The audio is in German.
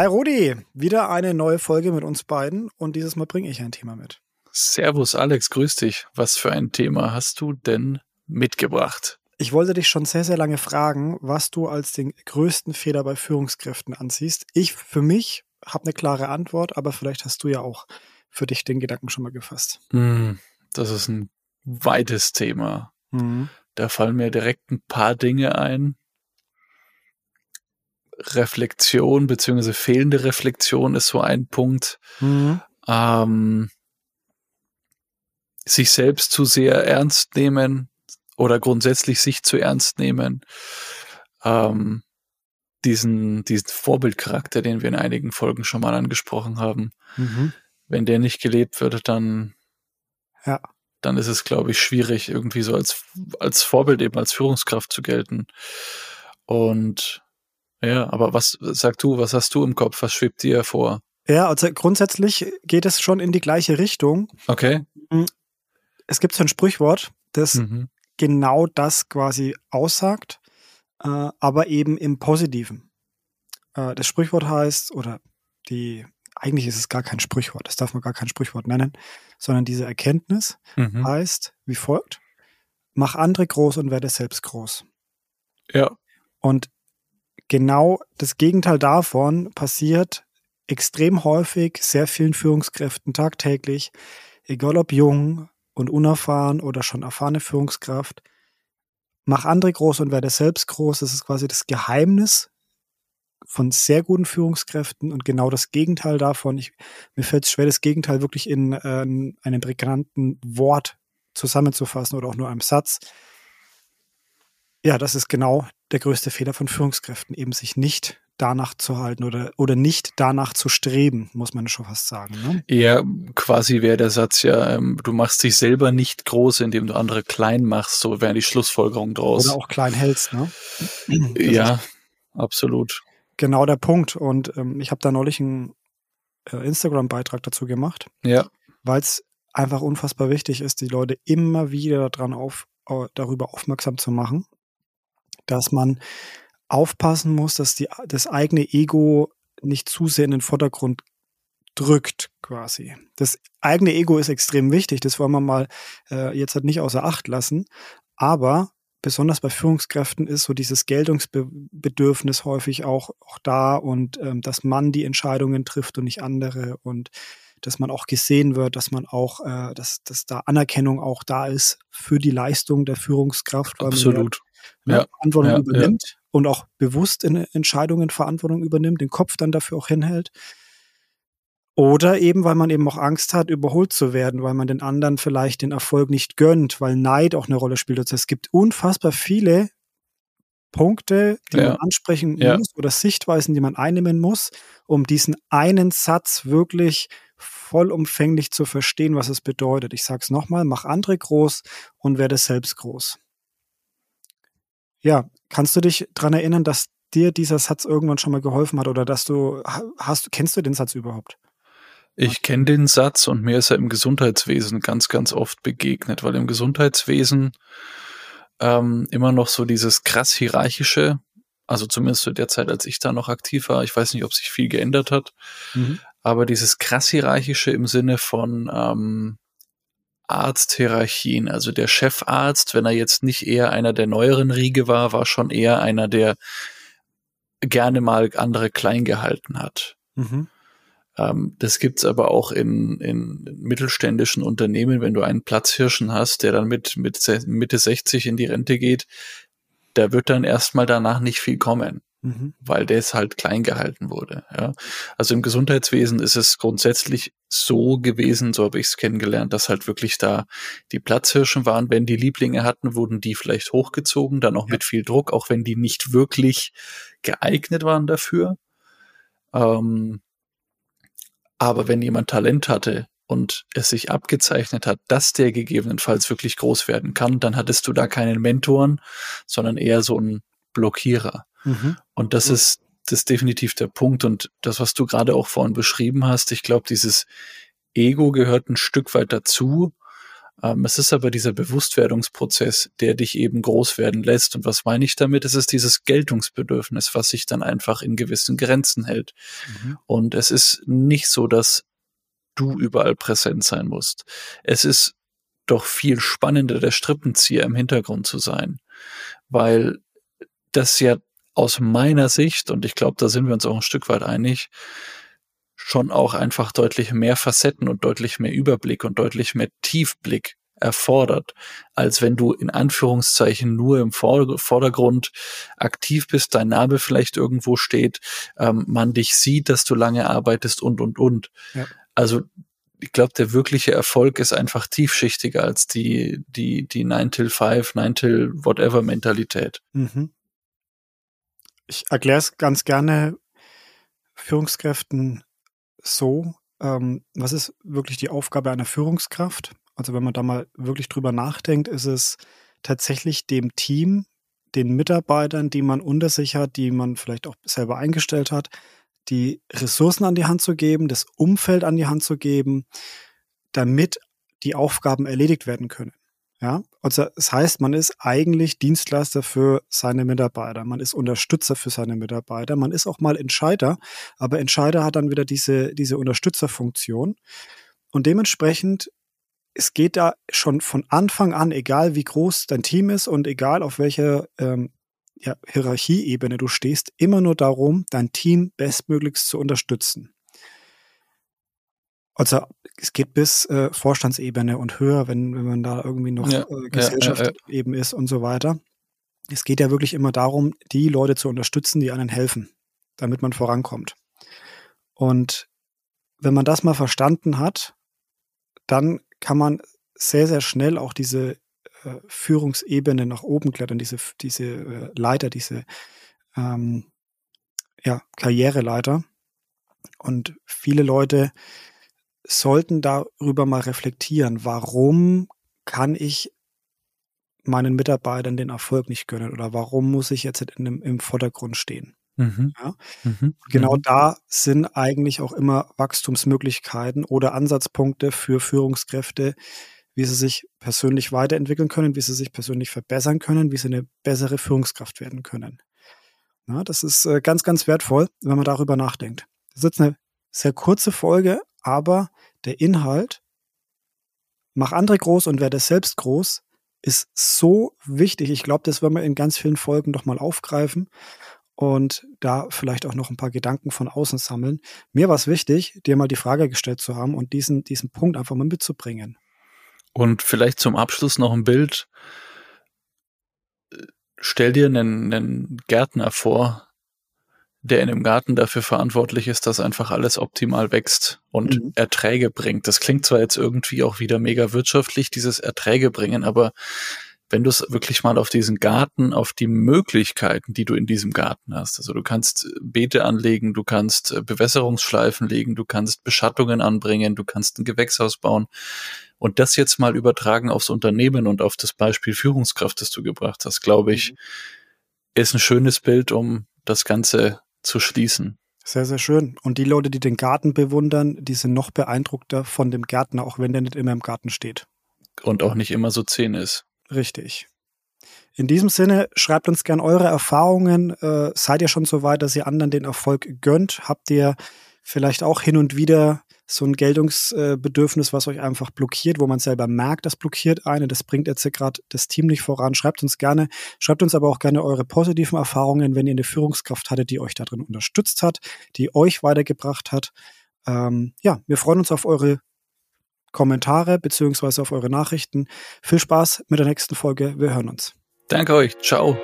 Hi Rudi, wieder eine neue Folge mit uns beiden und dieses Mal bringe ich ein Thema mit. Servus Alex, grüß dich. Was für ein Thema hast du denn mitgebracht? Ich wollte dich schon sehr, sehr lange fragen, was du als den größten Fehler bei Führungskräften ansiehst. Ich für mich habe eine klare Antwort, aber vielleicht hast du ja auch für dich den Gedanken schon mal gefasst. Hm, das ist ein weites Thema. Mhm. Da fallen mir direkt ein paar Dinge ein. Reflexion beziehungsweise fehlende Reflexion ist so ein Punkt. Mhm. Ähm, sich selbst zu sehr ernst nehmen oder grundsätzlich sich zu ernst nehmen. Ähm, diesen, diesen Vorbildcharakter, den wir in einigen Folgen schon mal angesprochen haben. Mhm. Wenn der nicht gelebt wird, dann, ja. dann ist es, glaube ich, schwierig, irgendwie so als, als Vorbild eben als Führungskraft zu gelten. Und ja, aber was sag du, was hast du im Kopf? Was schwebt dir vor? Ja, also grundsätzlich geht es schon in die gleiche Richtung. Okay. Hm, es gibt so ein Sprichwort, das mhm. genau das quasi aussagt, äh, aber eben im Positiven. Äh, das Sprichwort heißt, oder die, eigentlich ist es gar kein Sprichwort, das darf man gar kein Sprichwort nennen, sondern diese Erkenntnis mhm. heißt wie folgt: Mach andere groß und werde selbst groß. Ja. Und genau das Gegenteil davon passiert extrem häufig sehr vielen Führungskräften tagtäglich, egal ob jung und unerfahren oder schon erfahrene Führungskraft. Mach andere groß und werde selbst groß. Das ist quasi das Geheimnis von sehr guten Führungskräften und genau das Gegenteil davon. Ich, mir fällt es schwer, das Gegenteil wirklich in äh, einem prägnanten Wort zusammenzufassen oder auch nur einem Satz. Ja, das ist genau der größte Fehler von Führungskräften, eben sich nicht danach zu halten oder, oder nicht danach zu streben, muss man schon fast sagen. Ne? Ja, quasi wäre der Satz ja, ähm, du machst dich selber nicht groß, indem du andere klein machst, so wäre die Schlussfolgerung draus. Oder auch klein hältst, ne? ja, absolut. Genau der Punkt. Und ähm, ich habe da neulich einen äh, Instagram-Beitrag dazu gemacht. Ja. Weil es einfach unfassbar wichtig ist, die Leute immer wieder daran auf, äh, darüber aufmerksam zu machen, dass man aufpassen muss, dass die, das eigene Ego nicht zu sehr in den Vordergrund drückt, quasi. Das eigene Ego ist extrem wichtig, das wollen wir mal äh, jetzt halt nicht außer Acht lassen. Aber besonders bei Führungskräften ist so dieses Geltungsbedürfnis häufig auch, auch da und ähm, dass man die Entscheidungen trifft und nicht andere und dass man auch gesehen wird, dass man auch, äh, dass, dass da Anerkennung auch da ist für die Leistung der Führungskraft. Absolut. Man, ja, Verantwortung ja, übernimmt ja. und auch bewusst in Entscheidungen Verantwortung übernimmt, den Kopf dann dafür auch hinhält. Oder eben, weil man eben auch Angst hat, überholt zu werden, weil man den anderen vielleicht den Erfolg nicht gönnt, weil Neid auch eine Rolle spielt. Also es gibt unfassbar viele Punkte, die ja. man ansprechen ja. muss oder Sichtweisen, die man einnehmen muss, um diesen einen Satz wirklich vollumfänglich zu verstehen, was es bedeutet. Ich sage es nochmal, mach andere groß und werde selbst groß. Ja, kannst du dich dran erinnern, dass dir dieser Satz irgendwann schon mal geholfen hat oder dass du hast, kennst du den Satz überhaupt? Ich kenne den Satz und mir ist er im Gesundheitswesen ganz, ganz oft begegnet, weil im Gesundheitswesen ähm, immer noch so dieses krass hierarchische, also zumindest zu der Zeit, als ich da noch aktiv war, ich weiß nicht, ob sich viel geändert hat, mhm. aber dieses krass hierarchische im Sinne von ähm, Arzthierarchien, also der Chefarzt, wenn er jetzt nicht eher einer der neueren Riege war, war schon eher einer, der gerne mal andere klein gehalten hat. Mhm. Ähm, das gibt's aber auch in, in mittelständischen Unternehmen, wenn du einen Platzhirschen hast, der dann mit, mit Mitte 60 in die Rente geht, da wird dann erstmal danach nicht viel kommen. Mhm. weil das halt klein gehalten wurde. Ja. Also im Gesundheitswesen ist es grundsätzlich so gewesen, so habe ich es kennengelernt, dass halt wirklich da die Platzhirschen waren. Wenn die Lieblinge hatten, wurden die vielleicht hochgezogen, dann auch ja. mit viel Druck, auch wenn die nicht wirklich geeignet waren dafür. Ähm, aber wenn jemand Talent hatte und es sich abgezeichnet hat, dass der gegebenenfalls wirklich groß werden kann, dann hattest du da keinen Mentoren, sondern eher so einen Blockierer. Mhm. Und das ist das ist definitiv der Punkt. Und das, was du gerade auch vorhin beschrieben hast, ich glaube, dieses Ego gehört ein Stück weit dazu. Ähm, es ist aber dieser Bewusstwerdungsprozess, der dich eben groß werden lässt. Und was meine ich damit? Es ist dieses Geltungsbedürfnis, was sich dann einfach in gewissen Grenzen hält. Mhm. Und es ist nicht so, dass du überall präsent sein musst. Es ist doch viel spannender, der Strippenzieher im Hintergrund zu sein, weil das ja aus meiner Sicht, und ich glaube, da sind wir uns auch ein Stück weit einig, schon auch einfach deutlich mehr Facetten und deutlich mehr Überblick und deutlich mehr Tiefblick erfordert, als wenn du in Anführungszeichen nur im Vordergrund aktiv bist, dein Name vielleicht irgendwo steht, ähm, man dich sieht, dass du lange arbeitest und, und, und. Ja. Also ich glaube, der wirkliche Erfolg ist einfach tiefschichtiger als die, die, die 9 till 5, 9 till whatever Mentalität. Mhm. Ich erkläre es ganz gerne Führungskräften so, ähm, was ist wirklich die Aufgabe einer Führungskraft? Also wenn man da mal wirklich drüber nachdenkt, ist es tatsächlich dem Team, den Mitarbeitern, die man unter sich hat, die man vielleicht auch selber eingestellt hat, die Ressourcen an die Hand zu geben, das Umfeld an die Hand zu geben, damit die Aufgaben erledigt werden können. Ja, also das heißt, man ist eigentlich Dienstleister für seine Mitarbeiter, man ist Unterstützer für seine Mitarbeiter, man ist auch mal Entscheider, aber Entscheider hat dann wieder diese, diese Unterstützerfunktion. Und dementsprechend, es geht da schon von Anfang an, egal wie groß dein Team ist und egal auf welcher ähm, ja, Hierarchieebene du stehst, immer nur darum, dein Team bestmöglichst zu unterstützen. Also es geht bis äh, Vorstandsebene und höher, wenn, wenn man da irgendwie noch ja, äh, Gesellschaft ja, ja, eben ist und so weiter. Es geht ja wirklich immer darum, die Leute zu unterstützen, die einen helfen, damit man vorankommt. Und wenn man das mal verstanden hat, dann kann man sehr, sehr schnell auch diese äh, Führungsebene nach oben klettern, diese, diese äh, Leiter, diese ähm, ja, Karriereleiter. Und viele Leute sollten darüber mal reflektieren, warum kann ich meinen Mitarbeitern den Erfolg nicht gönnen oder warum muss ich jetzt in dem, im Vordergrund stehen. Mhm. Ja? Mhm. Genau mhm. da sind eigentlich auch immer Wachstumsmöglichkeiten oder Ansatzpunkte für Führungskräfte, wie sie sich persönlich weiterentwickeln können, wie sie sich persönlich verbessern können, wie sie eine bessere Führungskraft werden können. Ja, das ist äh, ganz, ganz wertvoll, wenn man darüber nachdenkt. Das ist jetzt eine sehr kurze Folge, aber der Inhalt, mach andere groß und werde selbst groß, ist so wichtig. Ich glaube, das werden wir in ganz vielen Folgen nochmal aufgreifen und da vielleicht auch noch ein paar Gedanken von außen sammeln. Mir war es wichtig, dir mal die Frage gestellt zu haben und diesen, diesen Punkt einfach mal mitzubringen. Und vielleicht zum Abschluss noch ein Bild. Stell dir einen, einen Gärtner vor, der in einem Garten dafür verantwortlich ist, dass einfach alles optimal wächst und mhm. Erträge bringt. Das klingt zwar jetzt irgendwie auch wieder mega wirtschaftlich, dieses Erträge bringen, aber wenn du es wirklich mal auf diesen Garten, auf die Möglichkeiten, die du in diesem Garten hast. Also du kannst Beete anlegen, du kannst äh, Bewässerungsschleifen legen, du kannst Beschattungen anbringen, du kannst ein Gewächshaus bauen. Und das jetzt mal übertragen aufs Unternehmen und auf das Beispiel Führungskraft, das du gebracht hast, glaube ich, mhm. ist ein schönes Bild, um das Ganze zu schließen. Sehr, sehr schön. Und die Leute, die den Garten bewundern, die sind noch beeindruckter von dem Gärtner, auch wenn der nicht immer im Garten steht. Und auch nicht immer so zehn ist. Richtig. In diesem Sinne, schreibt uns gern eure Erfahrungen. Äh, seid ihr schon so weit, dass ihr anderen den Erfolg gönnt? Habt ihr vielleicht auch hin und wieder so ein Geltungsbedürfnis, was euch einfach blockiert, wo man selber merkt, das blockiert eine, das bringt jetzt gerade das Team nicht voran. Schreibt uns gerne, schreibt uns aber auch gerne eure positiven Erfahrungen, wenn ihr eine Führungskraft hattet, die euch darin unterstützt hat, die euch weitergebracht hat. Ähm, ja, wir freuen uns auf eure Kommentare beziehungsweise auf eure Nachrichten. Viel Spaß mit der nächsten Folge. Wir hören uns. Danke euch. Ciao.